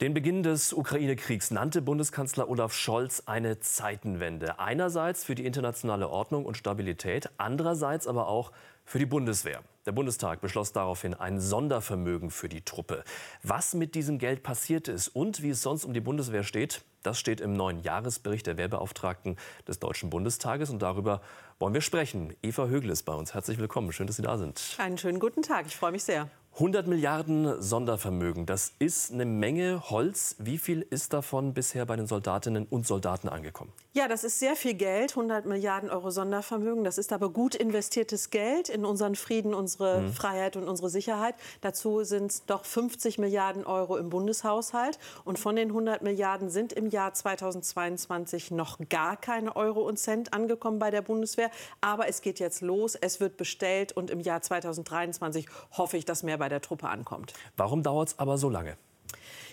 Den Beginn des Ukraine-Kriegs nannte Bundeskanzler Olaf Scholz eine Zeitenwende. Einerseits für die internationale Ordnung und Stabilität, andererseits aber auch für die Bundeswehr. Der Bundestag beschloss daraufhin ein Sondervermögen für die Truppe. Was mit diesem Geld passiert ist und wie es sonst um die Bundeswehr steht, das steht im neuen Jahresbericht der Wehrbeauftragten des Deutschen Bundestages. Und darüber wollen wir sprechen. Eva Högel ist bei uns. Herzlich willkommen. Schön, dass Sie da sind. Einen schönen guten Tag. Ich freue mich sehr. 100 Milliarden Sondervermögen, das ist eine Menge Holz. Wie viel ist davon bisher bei den Soldatinnen und Soldaten angekommen? Ja, das ist sehr viel Geld, 100 Milliarden Euro Sondervermögen. Das ist aber gut investiertes Geld in unseren Frieden, unsere mhm. Freiheit und unsere Sicherheit. Dazu sind es doch 50 Milliarden Euro im Bundeshaushalt. Und von den 100 Milliarden sind im Jahr 2022 noch gar keine Euro und Cent angekommen bei der Bundeswehr. Aber es geht jetzt los, es wird bestellt und im Jahr 2023 hoffe ich, dass mehr bei der Truppe ankommt. Warum dauert es aber so lange?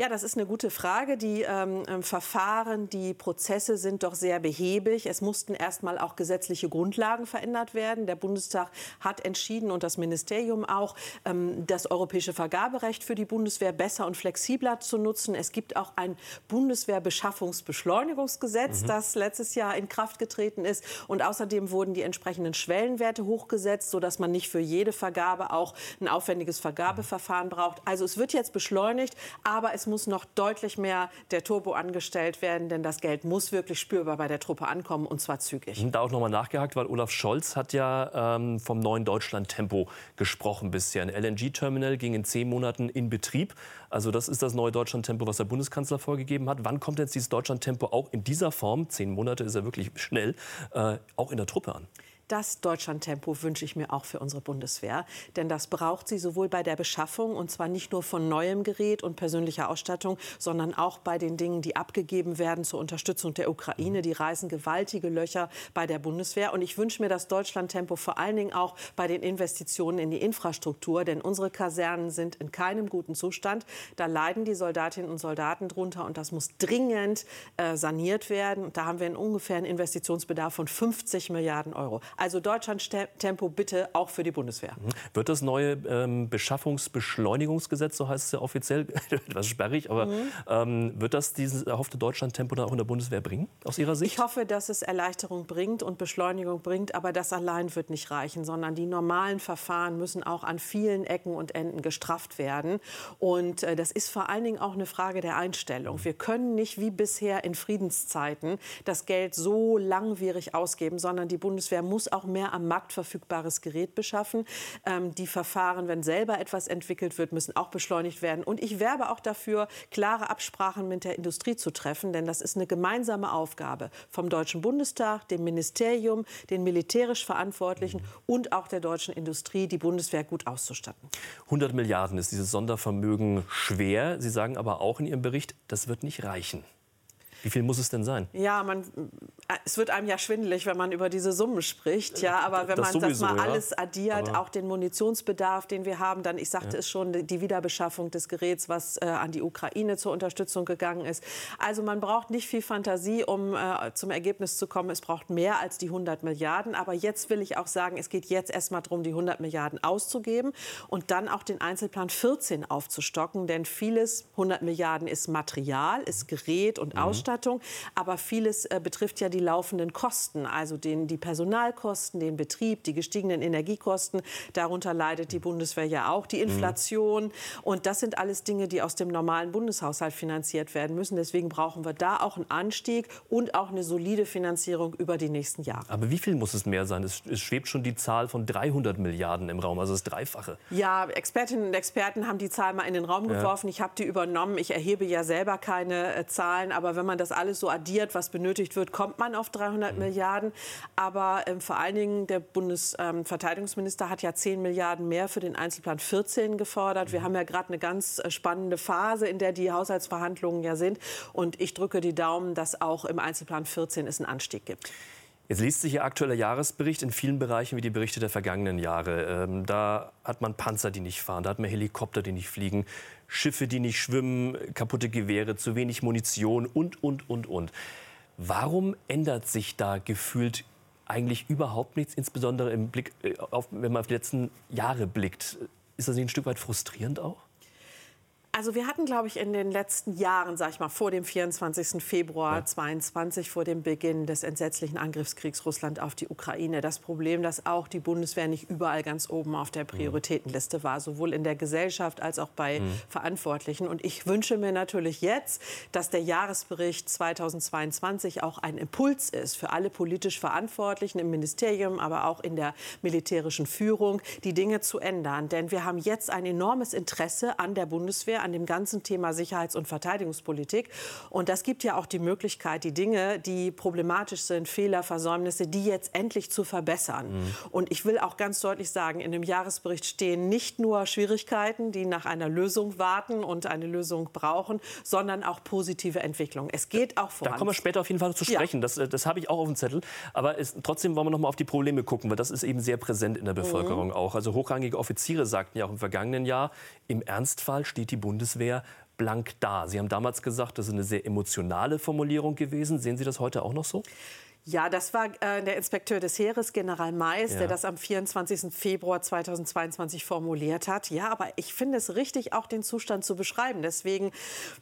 Ja, das ist eine gute Frage. Die ähm, ähm, Verfahren, die Prozesse sind doch sehr behäbig. Es mussten erst mal auch gesetzliche Grundlagen verändert werden. Der Bundestag hat entschieden und das Ministerium auch, ähm, das europäische Vergaberecht für die Bundeswehr besser und flexibler zu nutzen. Es gibt auch ein Bundeswehrbeschaffungsbeschleunigungsgesetz, mhm. das letztes Jahr in Kraft getreten ist. Und außerdem wurden die entsprechenden Schwellenwerte hochgesetzt, sodass man nicht für jede Vergabe auch ein aufwendiges Vergabeverfahren braucht. Also es wird jetzt beschleunigt, aber es muss noch deutlich mehr der Turbo angestellt werden, denn das Geld muss wirklich spürbar bei der Truppe ankommen und zwar zügig. Da auch noch mal nachgehakt, weil Olaf Scholz hat ja ähm, vom neuen Deutschland-Tempo gesprochen bisher. Ein LNG-Terminal ging in zehn Monaten in Betrieb. Also das ist das neue Deutschland-Tempo, was der Bundeskanzler vorgegeben hat. Wann kommt jetzt dieses Deutschland-Tempo auch in dieser Form, zehn Monate ist ja wirklich schnell, äh, auch in der Truppe an? Das Deutschlandtempo wünsche ich mir auch für unsere Bundeswehr. Denn das braucht sie sowohl bei der Beschaffung, und zwar nicht nur von neuem Gerät und persönlicher Ausstattung, sondern auch bei den Dingen, die abgegeben werden zur Unterstützung der Ukraine. Die reißen gewaltige Löcher bei der Bundeswehr. Und ich wünsche mir das Deutschlandtempo vor allen Dingen auch bei den Investitionen in die Infrastruktur. Denn unsere Kasernen sind in keinem guten Zustand. Da leiden die Soldatinnen und Soldaten drunter. Und das muss dringend äh, saniert werden. Da haben wir einen ungefähren Investitionsbedarf von 50 Milliarden Euro. Also Deutschland-Tempo bitte auch für die Bundeswehr. Mhm. Wird das neue ähm, Beschaffungsbeschleunigungsgesetz, so heißt es ja offiziell, etwas sperrig, aber mhm. ähm, wird das dieses erhoffte Deutschland-Tempo dann auch in der Bundeswehr bringen, aus Ihrer Sicht? Ich hoffe, dass es Erleichterung bringt und Beschleunigung bringt, aber das allein wird nicht reichen, sondern die normalen Verfahren müssen auch an vielen Ecken und Enden gestrafft werden. Und äh, das ist vor allen Dingen auch eine Frage der Einstellung. Wir können nicht wie bisher in Friedenszeiten das Geld so langwierig ausgeben, sondern die Bundeswehr muss auch mehr am Markt verfügbares Gerät beschaffen. Ähm, die Verfahren, wenn selber etwas entwickelt wird, müssen auch beschleunigt werden. Und ich werbe auch dafür, klare Absprachen mit der Industrie zu treffen, denn das ist eine gemeinsame Aufgabe vom Deutschen Bundestag, dem Ministerium, den militärisch Verantwortlichen und auch der deutschen Industrie, die Bundeswehr gut auszustatten. 100 Milliarden ist dieses Sondervermögen schwer. Sie sagen aber auch in Ihrem Bericht, das wird nicht reichen. Wie viel muss es denn sein? Ja, man, es wird einem ja schwindelig, wenn man über diese Summen spricht. Ja, aber wenn das man sowieso, das mal ja. alles addiert, aber auch den Munitionsbedarf, den wir haben, dann, ich sagte ja. es schon, die Wiederbeschaffung des Geräts, was äh, an die Ukraine zur Unterstützung gegangen ist. Also man braucht nicht viel Fantasie, um äh, zum Ergebnis zu kommen. Es braucht mehr als die 100 Milliarden. Aber jetzt will ich auch sagen, es geht jetzt erstmal darum, die 100 Milliarden auszugeben und dann auch den Einzelplan 14 aufzustocken. Denn vieles, 100 Milliarden ist Material, ist Gerät und mhm. Ausstattung. Ausstattung. Aber vieles äh, betrifft ja die laufenden Kosten, also den, die Personalkosten, den Betrieb, die gestiegenen Energiekosten. Darunter leidet die Bundeswehr ja auch, die Inflation. Mhm. Und das sind alles Dinge, die aus dem normalen Bundeshaushalt finanziert werden müssen. Deswegen brauchen wir da auch einen Anstieg und auch eine solide Finanzierung über die nächsten Jahre. Aber wie viel muss es mehr sein? Es, es schwebt schon die Zahl von 300 Milliarden im Raum, also das Dreifache. Ja, Expertinnen und Experten haben die Zahl mal in den Raum geworfen. Ja. Ich habe die übernommen. Ich erhebe ja selber keine äh, Zahlen, aber wenn man man das alles so addiert, was benötigt wird, kommt man auf 300 mhm. Milliarden. Aber ähm, vor allen Dingen der Bundesverteidigungsminister ähm, hat ja 10 Milliarden mehr für den Einzelplan 14 gefordert. Wir mhm. haben ja gerade eine ganz äh, spannende Phase, in der die Haushaltsverhandlungen ja sind. Und ich drücke die Daumen, dass auch im Einzelplan 14 es einen Anstieg gibt. Jetzt liest sich Ihr aktueller Jahresbericht in vielen Bereichen wie die Berichte der vergangenen Jahre. Ähm, da hat man Panzer, die nicht fahren, da hat man Helikopter, die nicht fliegen, Schiffe, die nicht schwimmen, kaputte Gewehre, zu wenig Munition und, und, und, und. Warum ändert sich da gefühlt eigentlich überhaupt nichts, insbesondere im Blick äh, auf, wenn man auf die letzten Jahre blickt? Ist das nicht ein Stück weit frustrierend auch? Also wir hatten, glaube ich, in den letzten Jahren, sag ich mal, vor dem 24. Februar ja. 22, vor dem Beginn des entsetzlichen Angriffskriegs Russland auf die Ukraine, das Problem, dass auch die Bundeswehr nicht überall ganz oben auf der Prioritätenliste war, sowohl in der Gesellschaft als auch bei mhm. Verantwortlichen. Und ich wünsche mir natürlich jetzt, dass der Jahresbericht 2022 auch ein Impuls ist für alle politisch Verantwortlichen im Ministerium, aber auch in der militärischen Führung, die Dinge zu ändern. Denn wir haben jetzt ein enormes Interesse an der Bundeswehr, an dem ganzen Thema Sicherheits- und Verteidigungspolitik. Und das gibt ja auch die Möglichkeit, die Dinge, die problematisch sind, Fehler, Versäumnisse, die jetzt endlich zu verbessern. Mhm. Und ich will auch ganz deutlich sagen, in dem Jahresbericht stehen nicht nur Schwierigkeiten, die nach einer Lösung warten und eine Lösung brauchen, sondern auch positive Entwicklungen. Es geht auch voran. Da kommen wir später auf jeden Fall zu sprechen. Ja. Das, äh, das habe ich auch auf dem Zettel. Aber es, trotzdem wollen wir noch mal auf die Probleme gucken, weil das ist eben sehr präsent in der Bevölkerung mhm. auch. Also hochrangige Offiziere sagten ja auch im vergangenen Jahr, im Ernstfall steht die Bundeswehr blank da. Sie haben damals gesagt, das ist eine sehr emotionale Formulierung gewesen. Sehen Sie das heute auch noch so? Ja, das war äh, der Inspekteur des Heeres, General Mais, ja. der das am 24. Februar 2022 formuliert hat. Ja, aber ich finde es richtig, auch den Zustand zu beschreiben. Deswegen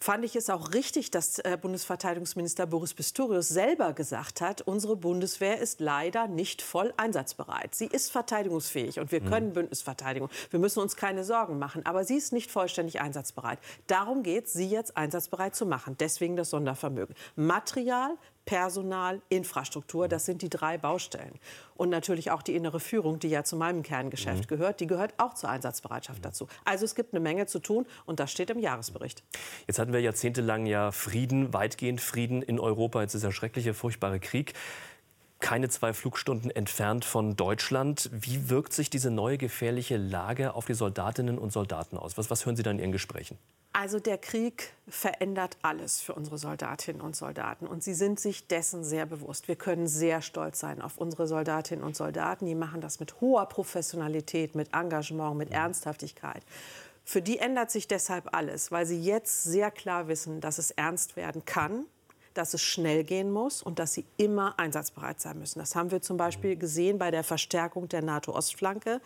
fand ich es auch richtig, dass äh, Bundesverteidigungsminister Boris Pistorius selber gesagt hat, unsere Bundeswehr ist leider nicht voll einsatzbereit. Sie ist verteidigungsfähig und wir mhm. können Bündnisverteidigung. Wir müssen uns keine Sorgen machen, aber sie ist nicht vollständig einsatzbereit. Darum geht es, sie jetzt einsatzbereit zu machen. Deswegen das Sondervermögen. Material, Personal, Infrastruktur. Das sind die drei Baustellen. Und natürlich auch die innere Führung, die ja zu meinem Kerngeschäft mhm. gehört, die gehört auch zur Einsatzbereitschaft dazu. Also es gibt eine Menge zu tun und das steht im Jahresbericht. Jetzt hatten wir jahrzehntelang ja Frieden, weitgehend Frieden in Europa. Jetzt ist der schreckliche, furchtbare Krieg keine zwei Flugstunden entfernt von Deutschland. Wie wirkt sich diese neue gefährliche Lage auf die Soldatinnen und Soldaten aus? Was, was hören Sie da in Ihren Gesprächen? Also der Krieg verändert alles für unsere Soldatinnen und Soldaten. Und sie sind sich dessen sehr bewusst. Wir können sehr stolz sein auf unsere Soldatinnen und Soldaten. Die machen das mit hoher Professionalität, mit Engagement, mit Ernsthaftigkeit. Für die ändert sich deshalb alles, weil sie jetzt sehr klar wissen, dass es ernst werden kann dass es schnell gehen muss und dass sie immer einsatzbereit sein müssen. Das haben wir zum Beispiel gesehen bei der Verstärkung der NATO-Ostflanke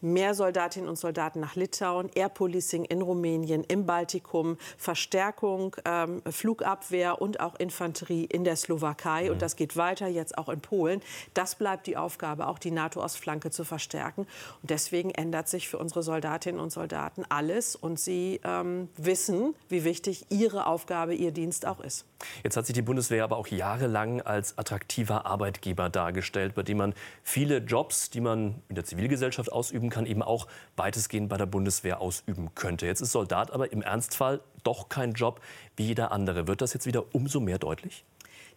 mehr Soldatinnen und Soldaten nach Litauen, Air Policing in Rumänien, im Baltikum, Verstärkung, ähm, Flugabwehr und auch Infanterie in der Slowakei. Mhm. Und das geht weiter jetzt auch in Polen. Das bleibt die Aufgabe, auch die NATO-Ostflanke zu verstärken. Und deswegen ändert sich für unsere Soldatinnen und Soldaten alles. Und sie ähm, wissen, wie wichtig ihre Aufgabe, ihr Dienst auch ist. Jetzt hat sich die Bundeswehr aber auch jahrelang als attraktiver Arbeitgeber dargestellt, bei dem man viele Jobs, die man in der Zivilgesellschaft ausüben ausüben kann, eben auch weitestgehend bei der Bundeswehr ausüben könnte. Jetzt ist Soldat aber im Ernstfall doch kein Job wie jeder andere. Wird das jetzt wieder umso mehr deutlich?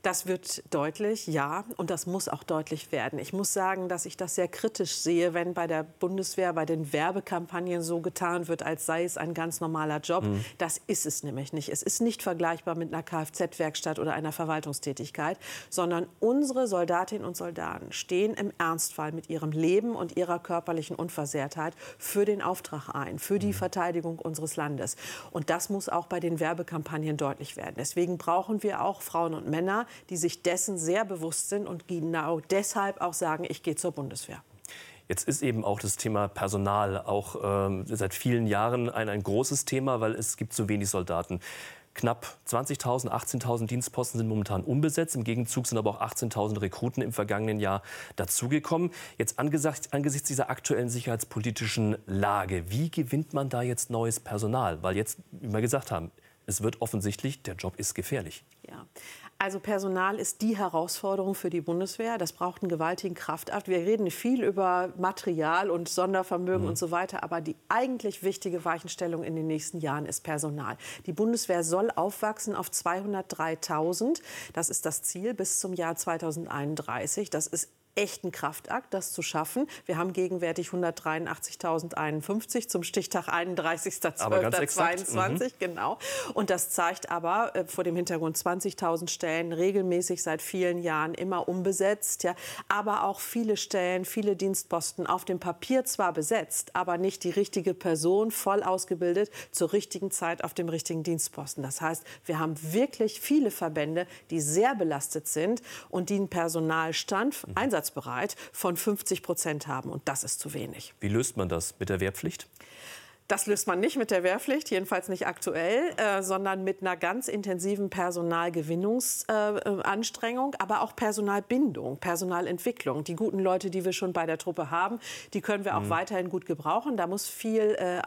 Das wird deutlich, ja, und das muss auch deutlich werden. Ich muss sagen, dass ich das sehr kritisch sehe, wenn bei der Bundeswehr, bei den Werbekampagnen so getan wird, als sei es ein ganz normaler Job. Mhm. Das ist es nämlich nicht. Es ist nicht vergleichbar mit einer Kfz-Werkstatt oder einer Verwaltungstätigkeit, sondern unsere Soldatinnen und Soldaten stehen im Ernstfall mit ihrem Leben und ihrer körperlichen Unversehrtheit für den Auftrag ein, für die mhm. Verteidigung unseres Landes. Und das muss auch bei den Werbekampagnen deutlich werden. Deswegen brauchen wir auch Frauen und Männer, die sich dessen sehr bewusst sind und genau deshalb auch sagen, ich gehe zur Bundeswehr. Jetzt ist eben auch das Thema Personal auch ähm, seit vielen Jahren ein, ein großes Thema, weil es gibt zu wenig Soldaten. Knapp 20.000, 18.000 Dienstposten sind momentan unbesetzt. Im Gegenzug sind aber auch 18.000 Rekruten im vergangenen Jahr dazugekommen. Jetzt angesichts, angesichts dieser aktuellen sicherheitspolitischen Lage, wie gewinnt man da jetzt neues Personal? Weil jetzt, wie wir gesagt haben, es wird offensichtlich, der Job ist gefährlich. Ja, also Personal ist die Herausforderung für die Bundeswehr. Das braucht einen gewaltigen Kraftakt. Wir reden viel über Material und Sondervermögen mhm. und so weiter, aber die eigentlich wichtige Weichenstellung in den nächsten Jahren ist Personal. Die Bundeswehr soll aufwachsen auf 203.000. Das ist das Ziel bis zum Jahr 2031. Das ist echten Kraftakt, das zu schaffen. Wir haben gegenwärtig 183.051 zum Stichtag 31.12.22. Mhm. Genau. Und das zeigt aber äh, vor dem Hintergrund 20.000 Stellen regelmäßig seit vielen Jahren immer unbesetzt. Ja, aber auch viele Stellen, viele Dienstposten auf dem Papier zwar besetzt, aber nicht die richtige Person voll ausgebildet zur richtigen Zeit auf dem richtigen Dienstposten. Das heißt, wir haben wirklich viele Verbände, die sehr belastet sind und die einen Personalstand, mhm. Einsatz einsatzbereit von 50 Prozent haben. Und das ist zu wenig. Wie löst man das mit der Wehrpflicht? Das löst man nicht mit der Wehrpflicht, jedenfalls nicht aktuell, äh, sondern mit einer ganz intensiven Personalgewinnungsanstrengung, äh, aber auch Personalbindung, Personalentwicklung. Die guten Leute, die wir schon bei der Truppe haben, die können wir auch mhm. weiterhin gut gebrauchen. Da muss viel, äh,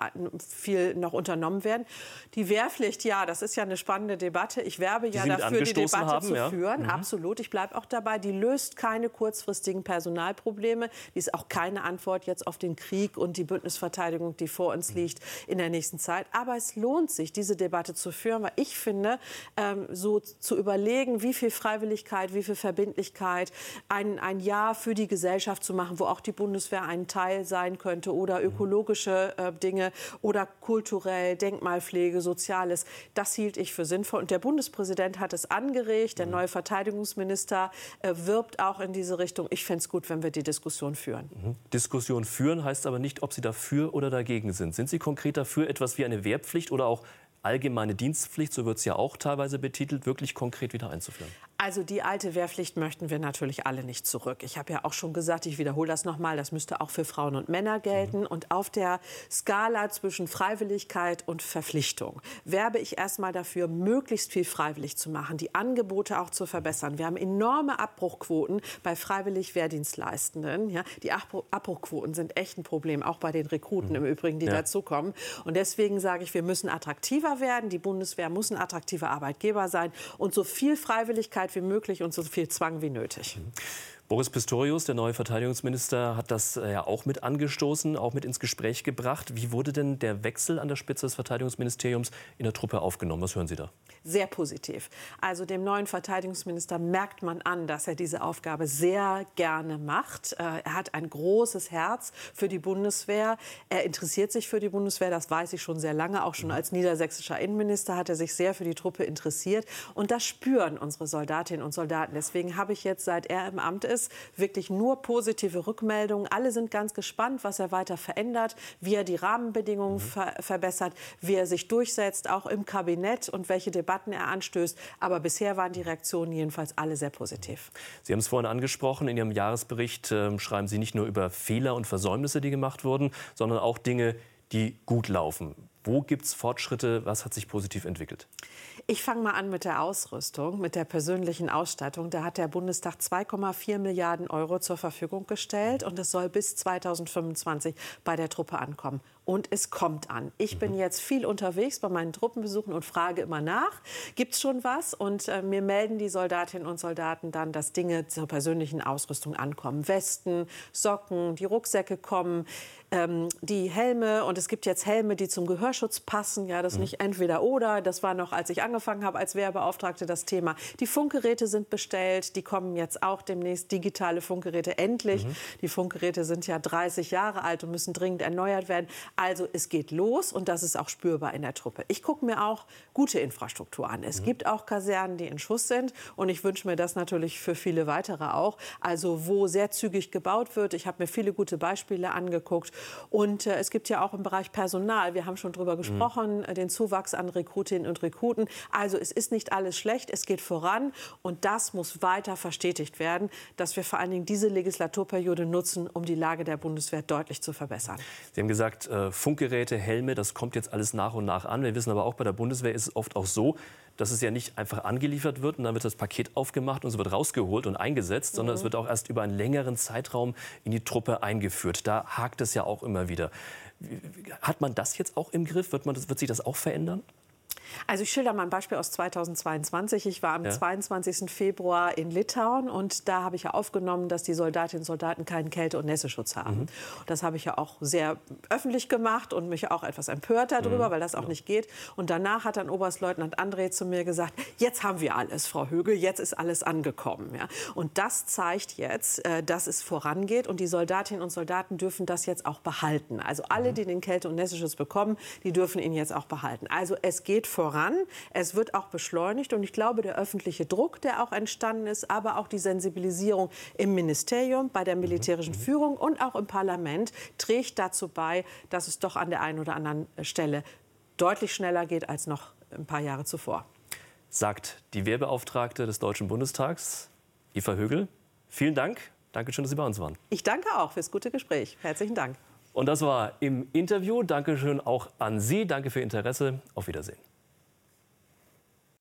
viel noch unternommen werden. Die Wehrpflicht, ja, das ist ja eine spannende Debatte. Ich werbe ja dafür, die Debatte haben, zu ja. führen. Mhm. Absolut. Ich bleibe auch dabei. Die löst keine kurzfristigen Personalprobleme. Die ist auch keine Antwort jetzt auf den Krieg und die Bündnisverteidigung, die vor uns liegt nicht in der nächsten Zeit. Aber es lohnt sich, diese Debatte zu führen, weil ich finde, ähm, so zu überlegen, wie viel Freiwilligkeit, wie viel Verbindlichkeit, ein, ein Jahr für die Gesellschaft zu machen, wo auch die Bundeswehr ein Teil sein könnte oder ökologische äh, Dinge oder kulturell, Denkmalpflege, Soziales, das hielt ich für sinnvoll. Und der Bundespräsident hat es angeregt, der neue Verteidigungsminister äh, wirbt auch in diese Richtung. Ich fände es gut, wenn wir die Diskussion führen. Mhm. Diskussion führen heißt aber nicht, ob Sie dafür oder dagegen sind. Sind Sie konkret dafür, etwas wie eine Wehrpflicht oder auch allgemeine Dienstpflicht, so wird es ja auch teilweise betitelt, wirklich konkret wieder einzuführen? Also die alte Wehrpflicht möchten wir natürlich alle nicht zurück. Ich habe ja auch schon gesagt, ich wiederhole das nochmal, das müsste auch für Frauen und Männer gelten. Mhm. Und auf der Skala zwischen Freiwilligkeit und Verpflichtung werbe ich erstmal dafür, möglichst viel freiwillig zu machen, die Angebote auch zu verbessern. Wir haben enorme Abbruchquoten bei freiwillig Wehrdienstleistenden. Ja, die Abbruchquoten sind echt ein Problem, auch bei den Rekruten mhm. im Übrigen, die ja. dazukommen. Und deswegen sage ich, wir müssen attraktiver werden. Die Bundeswehr muss ein attraktiver Arbeitgeber sein und so viel Freiwilligkeit wie möglich und so viel Zwang wie nötig. Mhm. Boris Pistorius, der neue Verteidigungsminister, hat das äh, ja auch mit angestoßen, auch mit ins Gespräch gebracht. Wie wurde denn der Wechsel an der Spitze des Verteidigungsministeriums in der Truppe aufgenommen? Was hören Sie da? Sehr positiv. Also dem neuen Verteidigungsminister merkt man an, dass er diese Aufgabe sehr gerne macht. Äh, er hat ein großes Herz für die Bundeswehr. Er interessiert sich für die Bundeswehr, das weiß ich schon sehr lange. Auch schon als niedersächsischer Innenminister hat er sich sehr für die Truppe interessiert. Und das spüren unsere Soldatinnen und Soldaten. Deswegen habe ich jetzt, seit er im Amt ist, ist. Wirklich nur positive Rückmeldungen. Alle sind ganz gespannt, was er weiter verändert, wie er die Rahmenbedingungen mhm. ver verbessert, wie er sich durchsetzt, auch im Kabinett und welche Debatten er anstößt. Aber bisher waren die Reaktionen jedenfalls alle sehr positiv. Sie haben es vorhin angesprochen. In Ihrem Jahresbericht äh, schreiben Sie nicht nur über Fehler und Versäumnisse, die gemacht wurden, sondern auch Dinge, die gut laufen. Wo gibt es Fortschritte? Was hat sich positiv entwickelt? Ich fange mal an mit der Ausrüstung, mit der persönlichen Ausstattung. Da hat der Bundestag 2,4 Milliarden Euro zur Verfügung gestellt und es soll bis 2025 bei der Truppe ankommen. Und es kommt an. Ich bin mhm. jetzt viel unterwegs bei meinen Truppenbesuchen und frage immer nach, gibt es schon was? Und äh, mir melden die Soldatinnen und Soldaten dann, dass Dinge zur persönlichen Ausrüstung ankommen. Westen, Socken, die Rucksäcke kommen ähm, die Helme und es gibt jetzt Helme, die zum Gehörschutz passen. Ja, das mhm. nicht entweder oder. Das war noch, als ich angefangen habe als Wehrbeauftragte, das Thema. Die Funkgeräte sind bestellt. Die kommen jetzt auch demnächst digitale Funkgeräte endlich. Mhm. Die Funkgeräte sind ja 30 Jahre alt und müssen dringend erneuert werden. Also es geht los und das ist auch spürbar in der Truppe. Ich gucke mir auch gute Infrastruktur an. Es mhm. gibt auch Kasernen, die in Schuss sind und ich wünsche mir das natürlich für viele weitere auch. Also wo sehr zügig gebaut wird. Ich habe mir viele gute Beispiele angeguckt und äh, es gibt ja auch im Bereich Personal, wir haben schon darüber gesprochen, mhm. den Zuwachs an Rekrutinnen und Rekruten. Also es ist nicht alles schlecht, es geht voran und das muss weiter verstetigt werden, dass wir vor allen Dingen diese Legislaturperiode nutzen, um die Lage der Bundeswehr deutlich zu verbessern. Sie haben gesagt, äh, Funkgeräte, Helme, das kommt jetzt alles nach und nach an. Wir wissen aber auch, bei der Bundeswehr ist es oft auch so, dass es ja nicht einfach angeliefert wird und dann wird das Paket aufgemacht und es wird rausgeholt und eingesetzt, mhm. sondern es mhm. wird auch erst über einen längeren Zeitraum in die Truppe eingeführt. Da hakt es ja auch immer wieder. Hat man das jetzt auch im Griff? Wird, man wird sich das auch verändern? Also ich schilder mal ein Beispiel aus 2022. Ich war am ja. 22. Februar in Litauen und da habe ich ja aufgenommen, dass die Soldatinnen und Soldaten keinen Kälte- und Nässeschutz haben. Mhm. Das habe ich ja auch sehr öffentlich gemacht und mich auch etwas empört darüber, mhm. weil das auch ja. nicht geht. Und danach hat dann Oberstleutnant André zu mir gesagt, jetzt haben wir alles, Frau Högel, jetzt ist alles angekommen. Ja. Und das zeigt jetzt, äh, dass es vorangeht und die Soldatinnen und Soldaten dürfen das jetzt auch behalten. Also alle, mhm. die den Kälte- und Nässeschutz bekommen, die dürfen ihn jetzt auch behalten. Also es geht voran voran. Es wird auch beschleunigt. Und ich glaube, der öffentliche Druck, der auch entstanden ist, aber auch die Sensibilisierung im Ministerium, bei der militärischen mhm. Führung und auch im Parlament trägt dazu bei, dass es doch an der einen oder anderen Stelle deutlich schneller geht als noch ein paar Jahre zuvor. Sagt die Wehrbeauftragte des Deutschen Bundestags, Eva Högel. Vielen Dank. Danke schön, dass Sie bei uns waren. Ich danke auch fürs gute Gespräch. Herzlichen Dank. Und das war im Interview. Dankeschön auch an Sie. Danke für Ihr Interesse. Auf Wiedersehen.